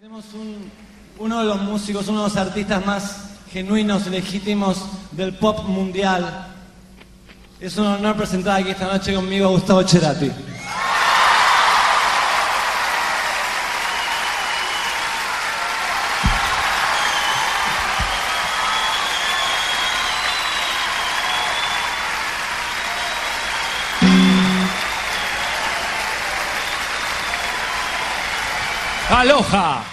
Tenemos un, uno de los músicos, uno de los artistas más genuinos, legítimos del pop mundial. Es un honor presentar aquí esta noche conmigo a Gustavo Cerati. Aloha.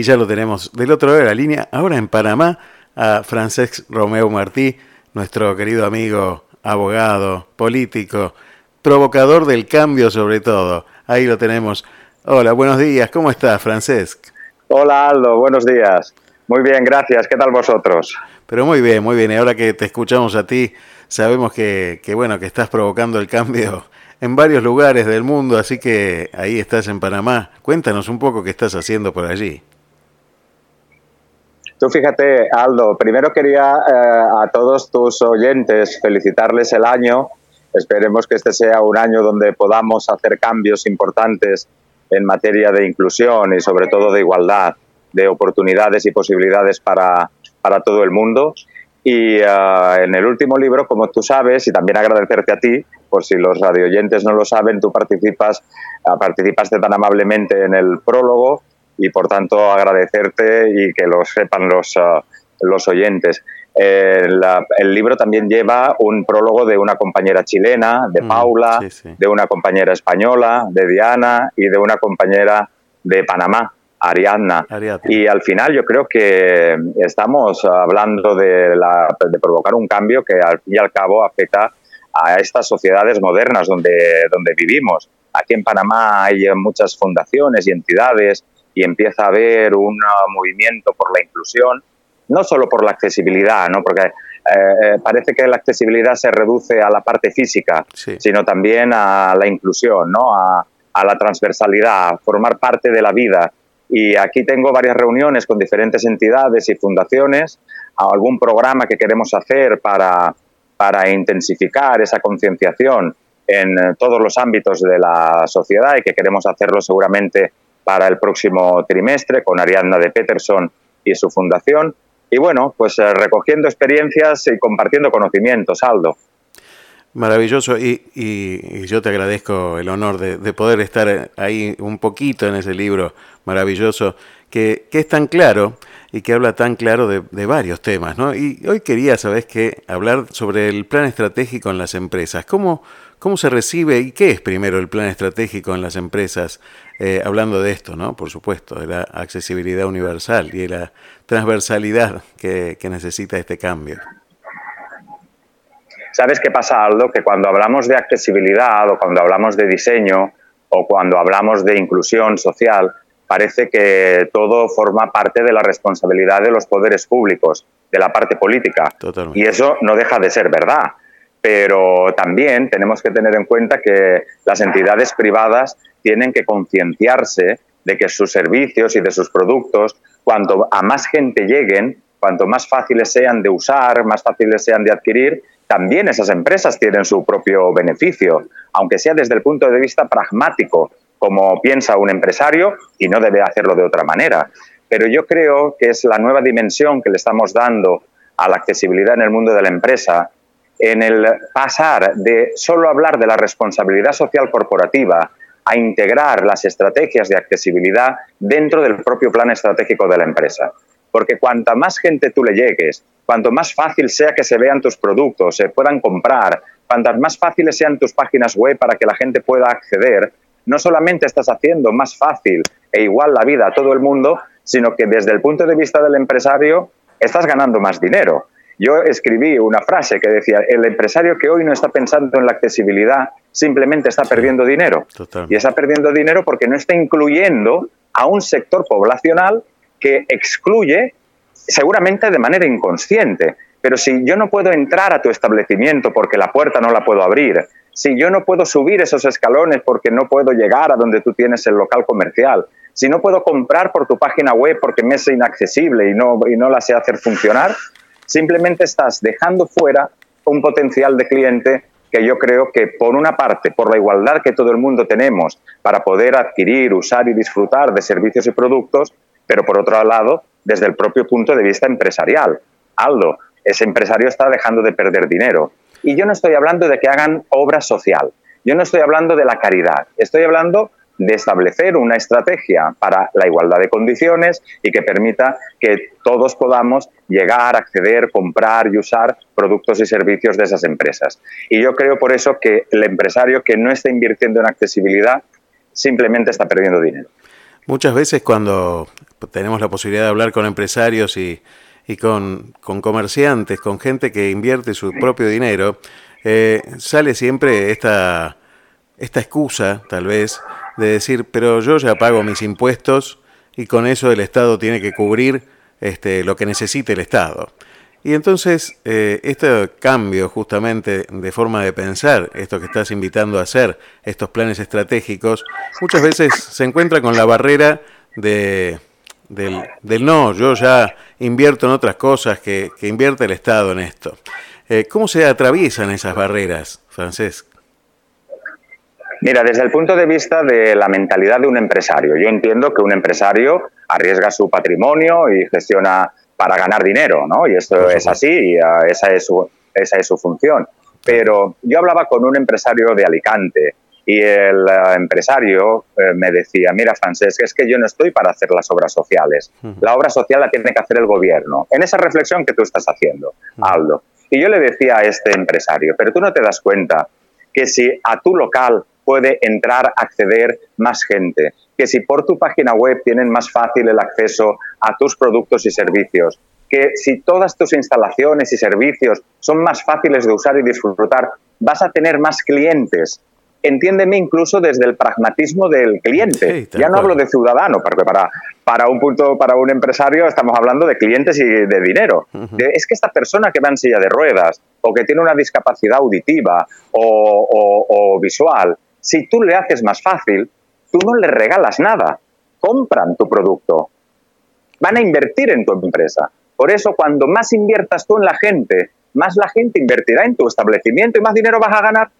Y ya lo tenemos del otro lado de la línea, ahora en Panamá, a Francesc Romeo Martí, nuestro querido amigo, abogado, político, provocador del cambio sobre todo. Ahí lo tenemos. Hola, buenos días. ¿Cómo estás, Francesc? Hola, Aldo. Buenos días. Muy bien, gracias. ¿Qué tal vosotros? Pero muy bien, muy bien. Y ahora que te escuchamos a ti, sabemos que, que, bueno, que estás provocando el cambio en varios lugares del mundo, así que ahí estás en Panamá. Cuéntanos un poco qué estás haciendo por allí. Tú fíjate, Aldo, primero quería eh, a todos tus oyentes felicitarles el año. Esperemos que este sea un año donde podamos hacer cambios importantes en materia de inclusión y sobre todo de igualdad, de oportunidades y posibilidades para, para todo el mundo. Y uh, en el último libro, como tú sabes, y también agradecerte a ti, por si los radioyentes no lo saben, tú participas, uh, participaste tan amablemente en el prólogo y por tanto agradecerte y que lo sepan los, uh, los oyentes. Eh, la, el libro también lleva un prólogo de una compañera chilena, de Paula, sí, sí. de una compañera española, de Diana y de una compañera de Panamá. Ariadna. Ariadna. Y al final yo creo que estamos hablando de, la, de, provocar un cambio que al fin y al cabo afecta a estas sociedades modernas donde, donde vivimos. Aquí en Panamá hay muchas fundaciones y entidades y empieza a haber un movimiento por la inclusión, no solo por la accesibilidad, ¿no? porque eh, parece que la accesibilidad se reduce a la parte física, sí. sino también a la inclusión, ¿no? a, a la transversalidad, a formar parte de la vida y aquí tengo varias reuniones con diferentes entidades y fundaciones, algún programa que queremos hacer para, para intensificar esa concienciación en todos los ámbitos de la sociedad y que queremos hacerlo seguramente para el próximo trimestre con Ariadna de Peterson y su fundación. Y bueno, pues eh, recogiendo experiencias y compartiendo conocimientos, Aldo. Maravilloso y, y, y, yo te agradezco el honor de, de, poder estar ahí un poquito en ese libro maravilloso que, es tan claro y que habla tan claro de, de varios temas. ¿no? Y hoy quería, ¿sabes qué?, hablar sobre el plan estratégico en las empresas. ¿Cómo, cómo se recibe y qué es primero el plan estratégico en las empresas? Eh, hablando de esto, ¿no? Por supuesto, de la accesibilidad universal y de la transversalidad que, que necesita este cambio. ¿Sabes qué pasa, Aldo? Que cuando hablamos de accesibilidad o cuando hablamos de diseño o cuando hablamos de inclusión social, parece que todo forma parte de la responsabilidad de los poderes públicos, de la parte política. Totalmente. Y eso no deja de ser verdad. Pero también tenemos que tener en cuenta que las entidades privadas tienen que concienciarse de que sus servicios y de sus productos, cuanto a más gente lleguen, cuanto más fáciles sean de usar, más fáciles sean de adquirir, también esas empresas tienen su propio beneficio, aunque sea desde el punto de vista pragmático, como piensa un empresario y no debe hacerlo de otra manera. Pero yo creo que es la nueva dimensión que le estamos dando a la accesibilidad en el mundo de la empresa, en el pasar de solo hablar de la responsabilidad social corporativa a integrar las estrategias de accesibilidad dentro del propio plan estratégico de la empresa. Porque cuanta más gente tú le llegues, cuanto más fácil sea que se vean tus productos, se puedan comprar, cuantas más fáciles sean tus páginas web para que la gente pueda acceder, no solamente estás haciendo más fácil e igual la vida a todo el mundo, sino que desde el punto de vista del empresario estás ganando más dinero. Yo escribí una frase que decía, el empresario que hoy no está pensando en la accesibilidad simplemente está perdiendo dinero. Total. Y está perdiendo dinero porque no está incluyendo a un sector poblacional que excluye seguramente de manera inconsciente. Pero si yo no puedo entrar a tu establecimiento porque la puerta no la puedo abrir, si yo no puedo subir esos escalones porque no puedo llegar a donde tú tienes el local comercial, si no puedo comprar por tu página web porque me es inaccesible y no, y no la sé hacer funcionar, simplemente estás dejando fuera un potencial de cliente que yo creo que por una parte, por la igualdad que todo el mundo tenemos para poder adquirir, usar y disfrutar de servicios y productos, pero por otro lado, desde el propio punto de vista empresarial. Aldo, ese empresario está dejando de perder dinero. Y yo no estoy hablando de que hagan obra social, yo no estoy hablando de la caridad, estoy hablando de establecer una estrategia para la igualdad de condiciones y que permita que todos podamos llegar, acceder, comprar y usar productos y servicios de esas empresas. Y yo creo por eso que el empresario que no está invirtiendo en accesibilidad simplemente está perdiendo dinero. Muchas veces cuando tenemos la posibilidad de hablar con empresarios y, y con, con, comerciantes, con gente que invierte su propio dinero, eh, sale siempre esta, esta excusa, tal vez, de decir, pero yo ya pago mis impuestos y con eso el Estado tiene que cubrir este, lo que necesite el Estado. Y entonces, eh, este cambio justamente de forma de pensar, esto que estás invitando a hacer, estos planes estratégicos, muchas veces se encuentra con la barrera de, del, no, yo ya invierto en otras cosas que, que invierte el Estado en esto. Eh, ¿Cómo se atraviesan esas barreras, Francesc? Mira, desde el punto de vista de la mentalidad de un empresario, yo entiendo que un empresario arriesga su patrimonio y gestiona para ganar dinero, ¿no? Y esto es así, y, uh, esa, es su, esa es su función. Pero yo hablaba con un empresario de Alicante y el uh, empresario eh, me decía, mira, Francesc, es que yo no estoy para hacer las obras sociales. La obra social la tiene que hacer el gobierno. En esa reflexión que tú estás haciendo, Aldo. Y yo le decía a este empresario, pero tú no te das cuenta que si a tu local puede entrar, acceder más gente, que si por tu página web tienen más fácil el acceso a tus productos y servicios, que si todas tus instalaciones y servicios son más fáciles de usar y disfrutar, vas a tener más clientes. Entiéndeme incluso desde el pragmatismo del cliente. Sí, ya no hablo de ciudadano, porque para, para un punto, para un empresario estamos hablando de clientes y de dinero. Uh -huh. Es que esta persona que va en silla de ruedas o que tiene una discapacidad auditiva o, o, o visual, si tú le haces más fácil, tú no le regalas nada, compran tu producto, van a invertir en tu empresa. Por eso, cuando más inviertas tú en la gente, más la gente invertirá en tu establecimiento y más dinero vas a ganar.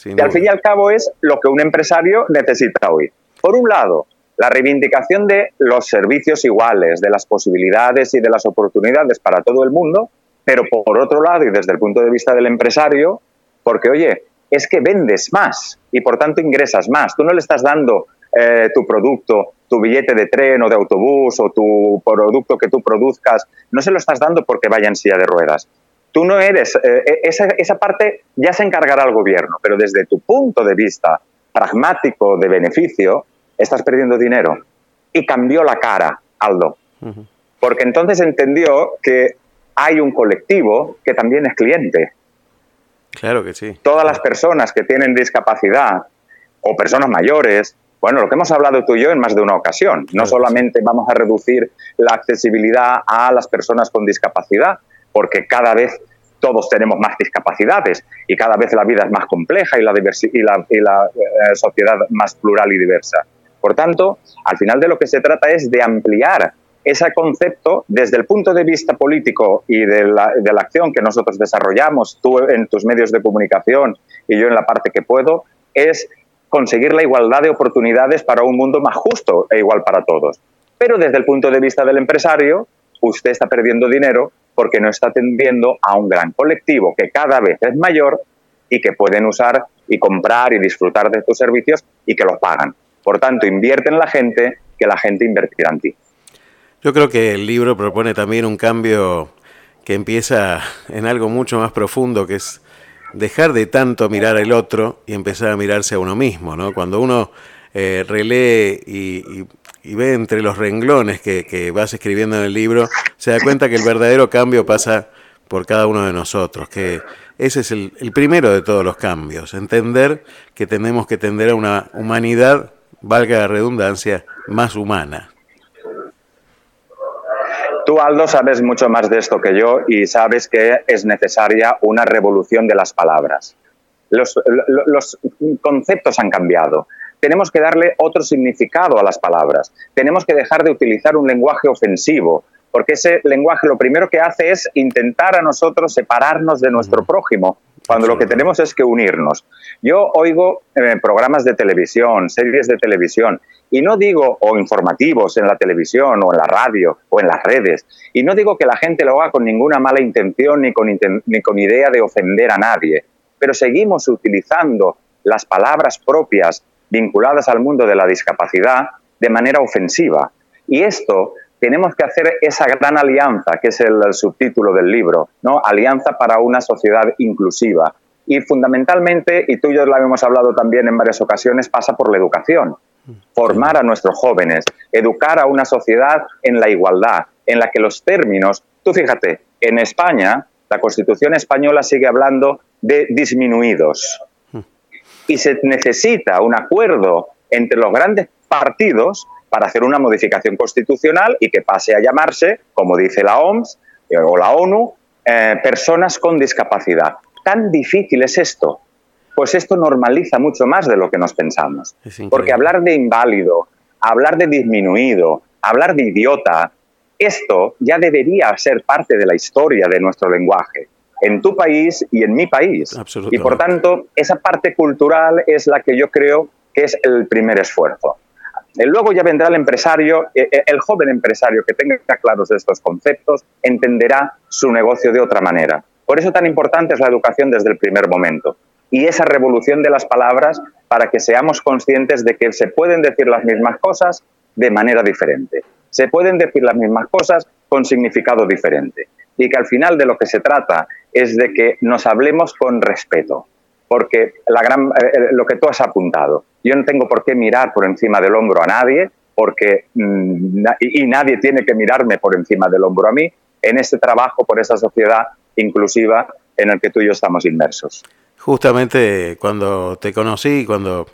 Sin y al fin y al cabo es lo que un empresario necesita hoy. Por un lado, la reivindicación de los servicios iguales, de las posibilidades y de las oportunidades para todo el mundo, pero por otro lado, y desde el punto de vista del empresario, porque, oye, es que vendes más y por tanto ingresas más. Tú no le estás dando eh, tu producto, tu billete de tren o de autobús o tu producto que tú produzcas, no se lo estás dando porque vaya en silla de ruedas. Tú no eres, eh, esa, esa parte ya se encargará el gobierno, pero desde tu punto de vista pragmático de beneficio, estás perdiendo dinero. Y cambió la cara, Aldo. Uh -huh. Porque entonces entendió que hay un colectivo que también es cliente Claro que sí. Todas las personas que tienen discapacidad o personas mayores, bueno, lo que hemos hablado tú y yo en más de una ocasión, no solamente vamos a reducir la accesibilidad a las personas con discapacidad, porque cada vez todos tenemos más discapacidades y cada vez la vida es más compleja y la, y y la eh, sociedad más plural y diversa. Por tanto, al final de lo que se trata es de ampliar ese concepto desde el punto de vista político y de la, de la, acción que nosotros desarrollamos, tú en tus medios de comunicación y yo en la parte que puedo, es conseguir la igualdad de oportunidades para un mundo más justo e igual para todos. Pero desde el punto de vista del empresario, usted está perdiendo dinero porque no está atendiendo a un gran colectivo que cada vez es mayor y que pueden usar y comprar y disfrutar de tus servicios y que los pagan. Por tanto, invierte en la gente, que la gente invertirá en ti. Yo creo que el libro propone también un cambio que empieza en algo mucho más profundo, que es dejar de tanto mirar al otro y empezar a mirarse a uno mismo, ¿no? Cuando uno eh, relee y, ve entre los renglones que, que, vas escribiendo en el libro, se da cuenta que el verdadero cambio pasa por cada uno de nosotros, que ese es el, el primero de todos los cambios, entender que tenemos que tender a una humanidad, valga la redundancia, más humana. Tú, Aldo, sabes mucho más de esto que yo y sabes que es necesaria una revolución de las palabras. Los, los, conceptos han cambiado. Tenemos que darle otro significado a las palabras. Tenemos que dejar de utilizar un lenguaje ofensivo, porque ese lenguaje lo primero que hace es intentar a nosotros separarnos de nuestro prójimo, cuando lo que tenemos es que unirnos. Yo oigo eh, programas de televisión, series de televisión, y no digo, o informativos en la televisión, o en la radio, o en las redes, y no digo que la gente lo haga con ninguna mala intención ni con, ni con idea de ofender a nadie, pero seguimos utilizando las palabras propias vinculadas al mundo de la discapacidad de manera ofensiva. Y esto tenemos que hacer esa gran alianza, que es el, el subtítulo del libro, ¿no? Alianza para una sociedad inclusiva. Y fundamentalmente, y tú y yo lo hemos hablado también en varias ocasiones, pasa por la educación. formar a nuestros jóvenes, educar a una sociedad en la igualdad, en la que los términos, tú fíjate, en España, la Constitución española sigue hablando de disminuidos y se necesita un acuerdo entre los grandes partidos para hacer una modificación constitucional y que pase a llamarse, como dice la OMS eh, o la ONU, eh, personas con discapacidad. ¿Tan difícil es esto? Pues esto normaliza mucho más de lo que nos pensamos. Porque hablar de inválido, hablar de disminuido, hablar de idiota, esto ya debería ser parte de la historia de nuestro lenguaje, en tu país y en mi país. Y por tanto, esa parte cultural es la que yo creo que es el primer esfuerzo. Eh, luego ya vendrá el empresario, eh, eh, el joven empresario que tenga claros estos conceptos, entenderá su negocio de otra manera. Por eso tan importante es la educación desde el primer momento y esa revolución de las palabras para que seamos conscientes de que se pueden decir las mismas cosas de manera diferente. Se pueden decir las mismas cosas con significado diferente. Y que al final de lo que se trata es de que nos hablemos con respeto. Porque la gran, eh, eh, lo que tú has apuntado, yo no tengo por qué mirar por encima del hombro a nadie, porque, mm, y nadie tiene que mirarme por encima del hombro a mí, en este trabajo por esa sociedad inclusiva en el que tú y yo estamos inmersos. Justamente cuando te conocí, cuando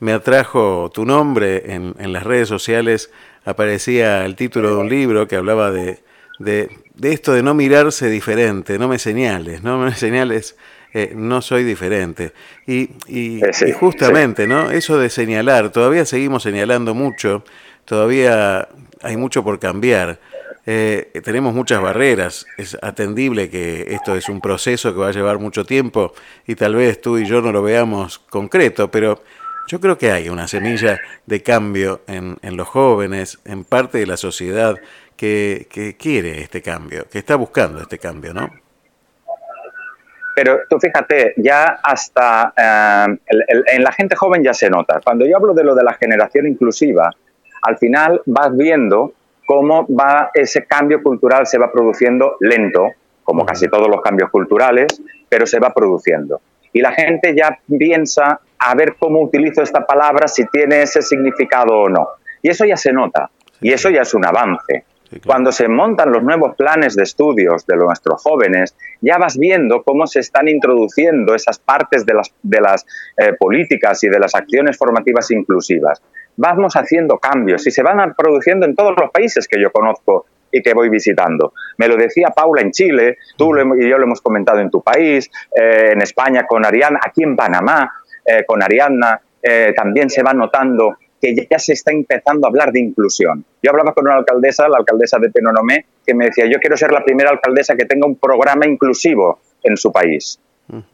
me atrajo tu nombre en, las redes sociales, aparecía el título de un libro que hablaba de, de, esto de no mirarse diferente, no me señales, no me señales, eh, no soy diferente. Y, y, justamente, ¿no? Eso de señalar, todavía seguimos señalando mucho, todavía hay mucho por cambiar. Eh, tenemos muchas barreras, es atendible que esto es un proceso que va a llevar mucho tiempo y tal vez tú y yo no lo veamos concreto, pero yo creo que hay una semilla de cambio en, los jóvenes, en parte de la sociedad que, quiere este cambio, que está buscando este cambio, ¿no? Pero tú fíjate, ya hasta eh, en la gente joven ya se nota. Cuando yo hablo de lo de la generación inclusiva, al final vas viendo cómo va ese cambio cultural se va produciendo lento, como casi todos los cambios culturales, pero se va produciendo. Y la gente ya piensa a ver cómo utilizo esta palabra, si tiene ese significado o no. Y eso ya se nota, y eso ya es un avance. Cuando se montan los nuevos planes de estudios de nuestros jóvenes, ya vas viendo cómo se están introduciendo esas partes de las, de las eh, políticas y de las acciones formativas inclusivas. Vamos haciendo cambios y se van produciendo en todos los países que yo conozco y que voy visitando. Me lo decía Paula en Chile, tú y yo lo hemos comentado en tu país, eh, en España con Ariana, aquí en Panamá eh, con Ariana, eh, también se va notando que ya se está empezando a hablar de inclusión. Yo hablaba con una alcaldesa, la alcaldesa de Penonomé, que me decía, yo quiero ser la primera alcaldesa que tenga un programa inclusivo en su país.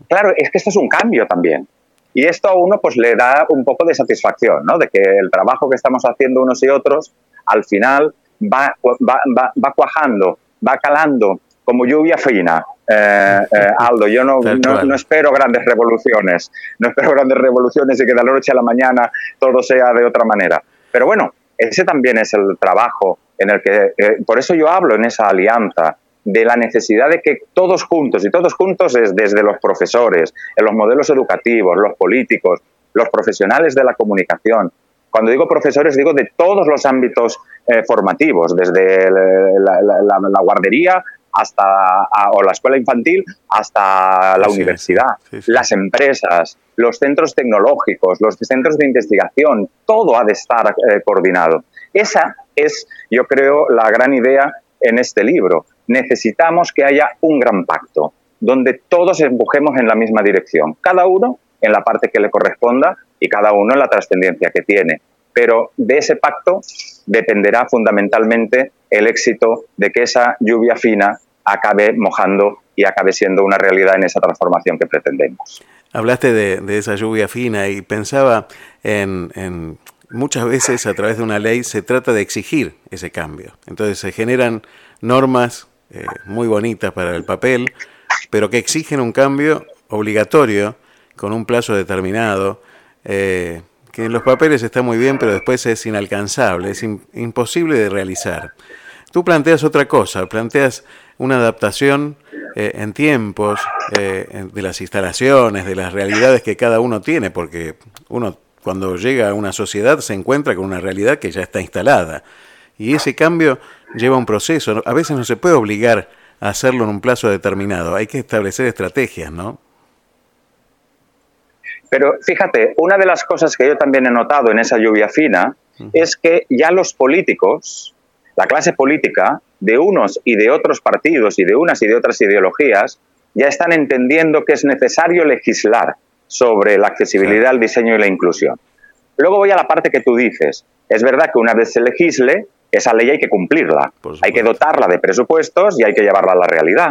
Claro, es que esto es un cambio también. Y esto a uno pues le da un poco de satisfacción, ¿no? De que el trabajo que estamos haciendo unos y otros al final va, va, va, cuajando, va calando como lluvia fina. Eh, eh, Aldo, yo no, no, espero grandes revoluciones, no espero grandes revoluciones y que de la noche a la mañana todo sea de otra manera. Pero bueno, ese también es el trabajo en el que, eh, por eso yo hablo en esa alianza, de la necesidad de que todos juntos, y todos juntos es desde los profesores, en los modelos educativos, los políticos, los profesionales de la comunicación. Cuando digo profesores, digo de todos los ámbitos eh, formativos, desde la, guardería hasta o la escuela infantil hasta la universidad, las empresas, los centros tecnológicos, los centros de investigación, todo ha de estar eh, coordinado. Esa es, yo creo, la gran idea en este libro necesitamos que haya un gran pacto, donde todos empujemos en la misma dirección, cada uno en la parte que le corresponda y cada uno en la trascendencia que tiene. Pero de ese pacto dependerá fundamentalmente el éxito de que esa lluvia fina acabe mojando y acabe siendo una realidad en esa transformación que pretendemos. Hablaste de, esa lluvia fina y pensaba en, muchas veces a través de una ley se trata de exigir ese cambio. Entonces se generan normas eh, muy bonitas para el papel, pero que exigen un cambio obligatorio con un plazo determinado, eh, que en los papeles está muy bien, pero después es inalcanzable, es imposible de realizar. Tú planteas otra cosa, planteas una adaptación eh, en tiempos de las instalaciones, de las realidades que cada uno tiene, porque uno cuando llega a una sociedad se encuentra con una realidad que ya está instalada. Y ese cambio lleva un proceso. A veces no se puede obligar a hacerlo en un plazo determinado. Hay que establecer estrategias, ¿no? Pero fíjate, una de las cosas que yo también he notado en esa lluvia fina es que ya los políticos, la clase política, de unos y de otros partidos y de unas y de otras ideologías, ya están entendiendo que es necesario legislar sobre la accesibilidad, el diseño y la inclusión. Luego voy a la parte que tú dices. Es verdad que una vez se legisle, esa ley hay que cumplirla. Hay que dotarla de presupuestos y hay que llevarla a la realidad.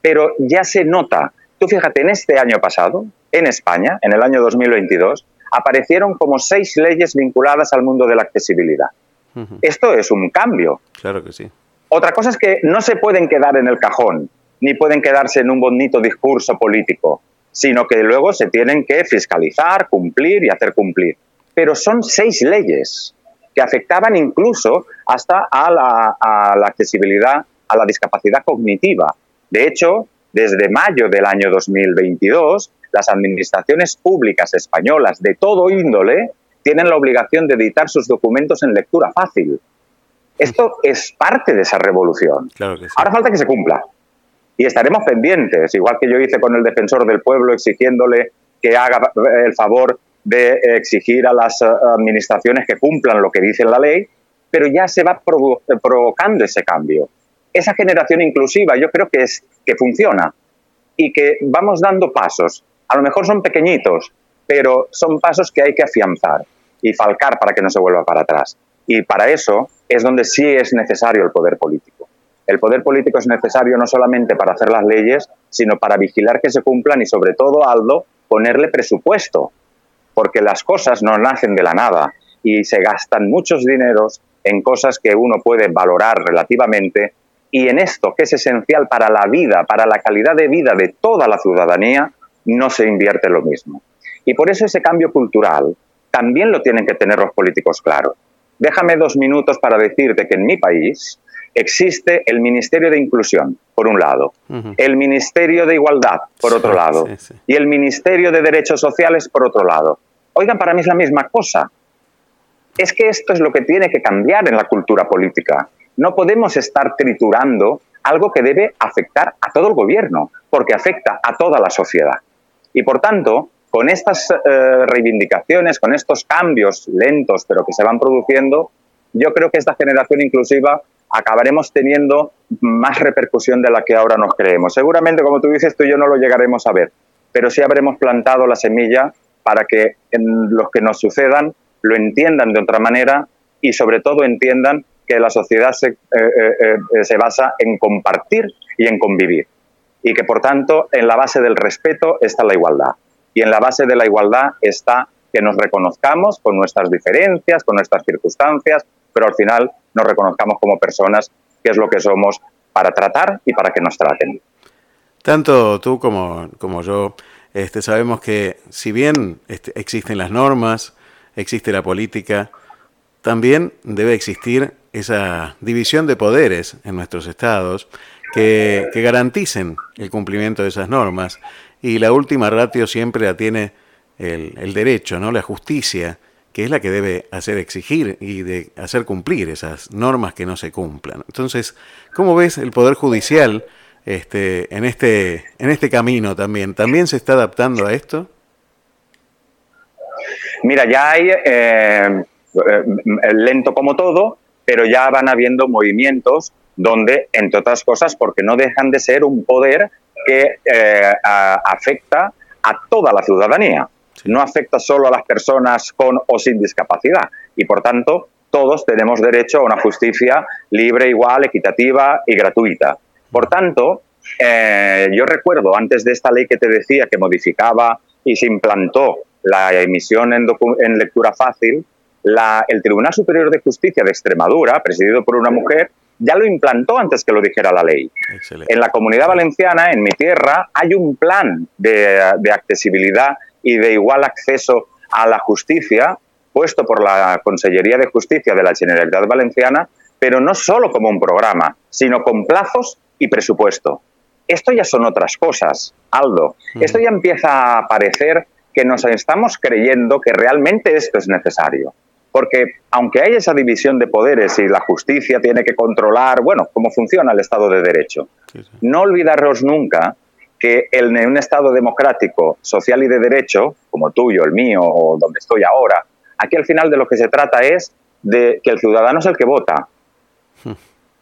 Pero ya se nota. Tú fíjate, en este año pasado, en España, en el año 2022, aparecieron como seis leyes vinculadas al mundo de la accesibilidad. Esto es un cambio. Claro que sí. Otra cosa es que no se pueden quedar en el cajón, ni pueden quedarse en un bonito discurso político, sino que luego se tienen que fiscalizar, cumplir y hacer cumplir. Pero son seis leyes que afectaban incluso hasta a la, a la accesibilidad, a la discapacidad cognitiva. De hecho, desde mayo del año 2022, las administraciones públicas españolas de todo índole tienen la obligación de editar sus documentos en lectura fácil. Esto es parte de esa revolución. Ahora falta que se cumpla. Y estaremos pendientes, igual que yo hice con el defensor del pueblo exigiéndole que haga el favor de exigir a las eh, administraciones que cumplan lo que dice la ley, pero ya se va provocando ese cambio. Esa generación inclusiva yo creo que, es, que funciona y que vamos dando pasos a lo mejor son pequeñitos, pero son pasos que hay que afianzar y falcar para que no se vuelva para atrás. Y para eso es donde sí es necesario el poder político. El poder político es necesario no solamente para hacer las leyes, sino para vigilar que se cumplan y sobre todo, Aldo, ponerle presupuesto, porque las cosas no nacen de la nada y se gastan muchos dineros en cosas que uno puede valorar relativamente y en esto que es esencial para la vida, para la calidad de vida de toda la ciudadanía, no se invierte lo mismo. Y por eso ese cambio cultural también lo tienen que tener los políticos claro. Déjame dos minutos para decirte que en mi país existe el Ministerio de Inclusión, por un lado, el Ministerio de Igualdad, por otro lado, y el Ministerio de Derechos Sociales, por otro lado. Oigan, para mí es la misma cosa. Es que esto es lo que tiene que cambiar en la cultura política. No podemos estar triturando algo que debe afectar a todo el gobierno, porque afecta a toda la sociedad. Y por tanto, con estas eh, reivindicaciones, con estos cambios lentos pero que se van produciendo, yo creo que esta generación inclusiva acabaremos teniendo más repercusión de la que ahora nos creemos. Seguramente, como tú dices, tú y yo no lo llegaremos a ver, pero sí habremos plantado la semilla para que en los que nos sucedan lo entiendan de otra manera y sobre todo entiendan que la sociedad se, eh, eh, se basa en compartir y en convivir y que por tanto en la base del respeto está la igualdad y en la base de la igualdad está que nos reconozcamos con nuestras diferencias, con nuestras circunstancias, pero al final nos reconozcamos como personas, que es lo que somos para tratar y para que nos traten. Tanto tú como, como yo este, sabemos que si bien este, existen las normas, existe la política, también debe existir esa división de poderes en nuestros estados que, garanticen el cumplimiento de esas normas. Y la última ratio siempre la tiene el, derecho, ¿no? la justicia, que es la que debe hacer exigir y de hacer cumplir esas normas que no se cumplan. Entonces, ¿cómo ves el Poder Judicial este, en, este, en este camino también? ¿También se está adaptando a esto? Mira, ya hay, eh, eh, lento como todo, pero ya van habiendo movimientos donde, entre otras cosas, porque no dejan de ser un poder que eh, afecta a toda la ciudadanía. No afecta solo a las personas con o sin discapacidad. Y, por tanto, todos tenemos derecho a una justicia libre, igual, equitativa y gratuita. Por tanto, eh, yo recuerdo antes de esta ley que te decía que modificaba y se implantó la emisión en, en lectura fácil, la, el Tribunal Superior de Justicia de Extremadura, presidido por una mujer, ya lo implantó antes que lo dijera la ley. En la comunidad valenciana, en mi tierra, hay un plan de, accesibilidad y de igual acceso a la justicia puesto por la Consellería de Justicia de la Generalitat Valenciana, pero no solo como un programa, sino con plazos y presupuesto. Esto ya son otras cosas, Aldo. Esto ya empieza a aparecer que nos estamos creyendo que realmente esto es necesario. Porque aunque hay esa división de poderes y la justicia tiene que controlar, bueno, cómo funciona el Estado de Derecho, no olvidaros nunca que en un Estado democrático, social y de derecho, como tuyo, el mío o donde estoy ahora, aquí al final de lo que se trata es de que el ciudadano es el que vota. Hmm.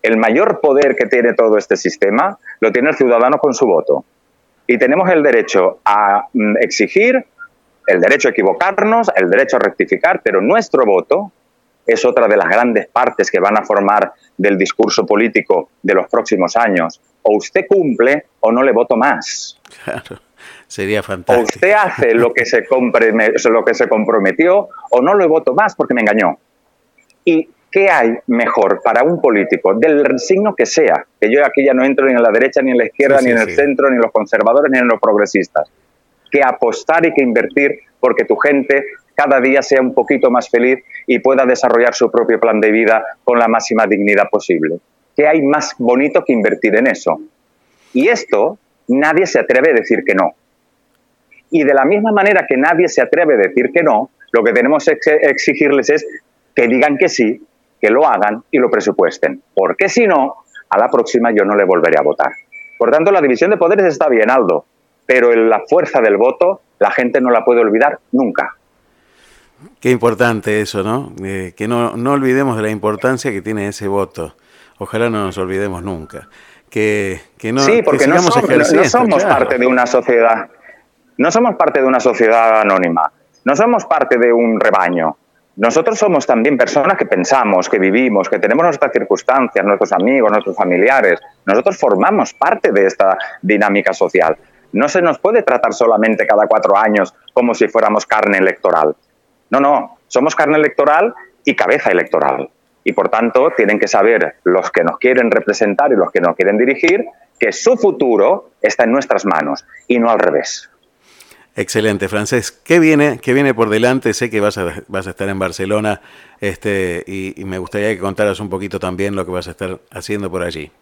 El mayor poder que tiene todo este sistema lo tiene el ciudadano con su voto. Y tenemos el derecho a mm, exigir el derecho a equivocarnos, el derecho a rectificar, pero nuestro voto es otra de las grandes partes que van a formar del discurso político de los próximos años. O usted cumple o no le voto más. Claro, sería fantástico. O usted hace lo que se, lo que se comprometió o no le voto más porque me engañó. ¿Y qué hay mejor para un político, del signo que sea? Que yo aquí ya no entro ni en la derecha, ni en la izquierda, ni en el centro, ni en los conservadores, ni en los progresistas que apostar y que invertir porque tu gente cada día sea un poquito más feliz y pueda desarrollar su propio plan de vida con la máxima dignidad posible. ¿Qué hay más bonito que invertir en eso? Y esto nadie se atreve a decir que no. Y de la misma manera que nadie se atreve a decir que no, lo que tenemos que exigirles es que digan que sí, que lo hagan y lo presupuesten. Porque si no, a la próxima yo no le volveré a votar. Por tanto, la división de poderes está bien, Aldo, pero la fuerza del voto la gente no la puede olvidar nunca. Qué importante eso, ¿no? Eh, que no, no olvidemos de la importancia que tiene ese voto. Ojalá no nos olvidemos nunca. Que, que no, sí, porque no somos, parte de una sociedad. No somos parte de una sociedad anónima. No somos parte de un rebaño. Nosotros somos también personas que pensamos, que vivimos, que tenemos nuestras circunstancias, nuestros amigos, nuestros familiares. Nosotros formamos parte de esta dinámica social. No se nos puede tratar solamente cada cuatro años como si fuéramos carne electoral. No, no, somos carne electoral y cabeza electoral. Y por tanto tienen que saber los que nos quieren representar y los que nos quieren dirigir que su futuro está en nuestras manos y no al revés. Excelente, Francés. ¿Qué viene, qué viene por delante? Sé que vas a, estar en Barcelona este, y me gustaría que contaras un poquito también lo que vas a estar haciendo por allí.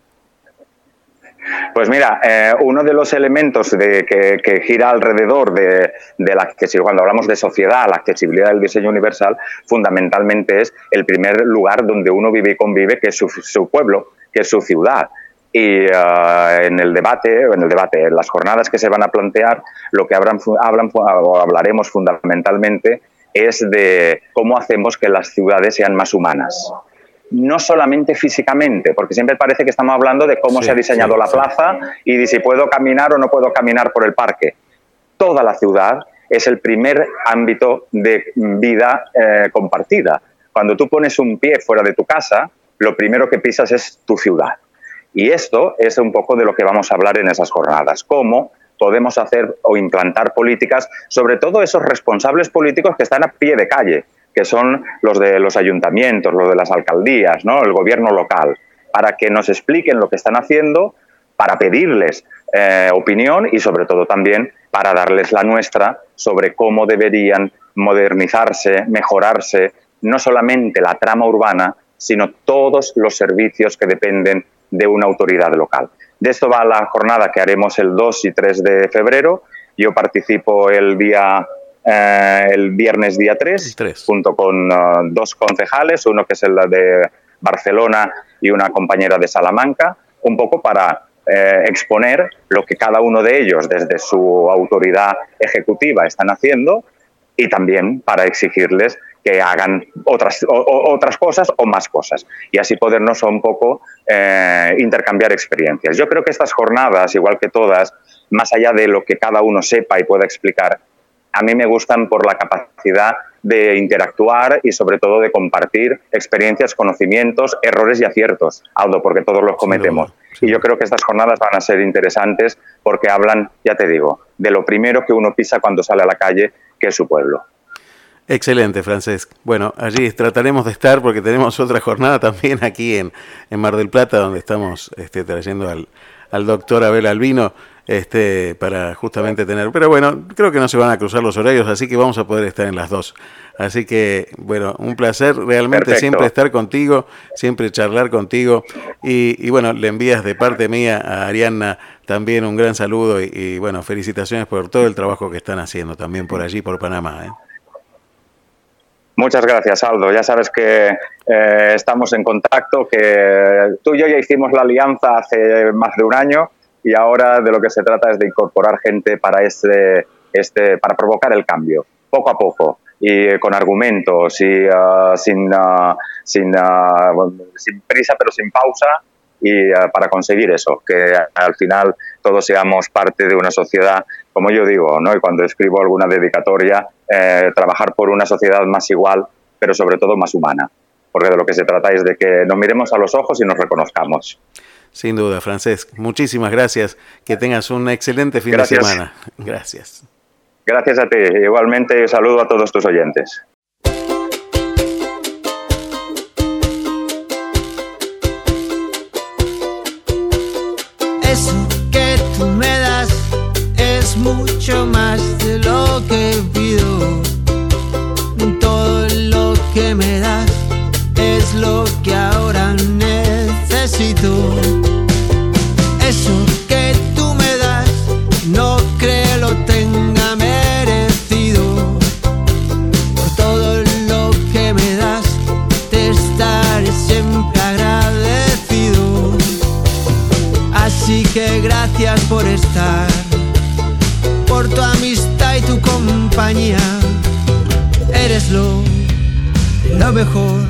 Pues mira, eh, uno de los elementos de, que, gira alrededor de, la accesibilidad, cuando hablamos de sociedad, la accesibilidad del diseño universal, fundamentalmente es el primer lugar donde uno vive y convive, que es su, pueblo, que es su ciudad. Y eh, en el debate, en el debate, en las jornadas que se van a plantear, lo que hablan, hablan, o hablaremos fundamentalmente es de cómo hacemos que las ciudades sean más humanas no solamente físicamente, porque siempre parece que estamos hablando de cómo se ha diseñado la plaza y de si puedo caminar o no puedo caminar por el parque. Toda la ciudad es el primer ámbito de vida eh, compartida. Cuando tú pones un pie fuera de tu casa, lo primero que pisas es tu ciudad. Y esto es un poco de lo que vamos a hablar en esas jornadas, cómo podemos hacer o implantar políticas, sobre todo esos responsables políticos que están a pie de calle, que son los de los ayuntamientos, los de las alcaldías, ¿no? el gobierno local, para que nos expliquen lo que están haciendo, para pedirles eh, opinión y sobre todo también para darles la nuestra sobre cómo deberían modernizarse, mejorarse, no solamente la trama urbana, sino todos los servicios que dependen de una autoridad local. De esto va la jornada que haremos el 2 y 3 de febrero. Yo participo el día eh, el viernes día 3, junto con uh, dos concejales, uno que es el de Barcelona y una compañera de Salamanca, un poco para eh, exponer lo que cada uno de ellos desde su autoridad ejecutiva están haciendo y también para exigirles que hagan otras, otras cosas o más cosas y así podernos un poco eh, intercambiar experiencias. Yo creo que estas jornadas, igual que todas, más allá de lo que cada uno sepa y pueda explicar, a mí me gustan por la capacidad de interactuar y sobre todo de compartir experiencias, conocimientos, errores y aciertos, Aldo, porque todos los cometemos. Y yo creo que estas jornadas van a ser interesantes porque hablan, ya te digo, de lo primero que uno pisa cuando sale a la calle, que es su pueblo. Excelente, Francesc. Bueno, allí trataremos de estar porque tenemos otra jornada también aquí en, Mar del Plata, donde estamos este, trayendo al, al doctor Abel Albino este, para justamente tener. Pero bueno, creo que no se van a cruzar los horarios, así que vamos a poder estar en las dos. Así que, bueno, un placer realmente siempre estar contigo, siempre charlar contigo. Y, bueno, le envías de parte mía a Arianna también un gran saludo y, bueno, felicitaciones por todo el trabajo que están haciendo también por allí, por Panamá. ¿eh? Muchas gracias, Aldo. Ya sabes que eh, estamos en contacto, que tú y yo ya hicimos la alianza hace más de un año y ahora de lo que se trata es de incorporar gente para, este, este, para provocar el cambio, poco a poco y con argumentos y uh, sin, uh, sin, uh, sin, prisa pero sin pausa y para conseguir eso, que al final todos seamos parte de una sociedad, como yo digo, ¿no? y cuando escribo alguna dedicatoria, eh, trabajar por una sociedad más igual, pero sobre todo más humana, porque de lo que se trata es de que nos miremos a los ojos y nos reconozcamos. Sin duda, Francés. Muchísimas gracias. Que tengas un excelente fin de semana. Gracias. Gracias a ti. Igualmente saludo a todos tus oyentes. Eso que tú me das es mucho más de lo que pido. Todo lo que me das es lo que compañía. Eres lo, lo mejor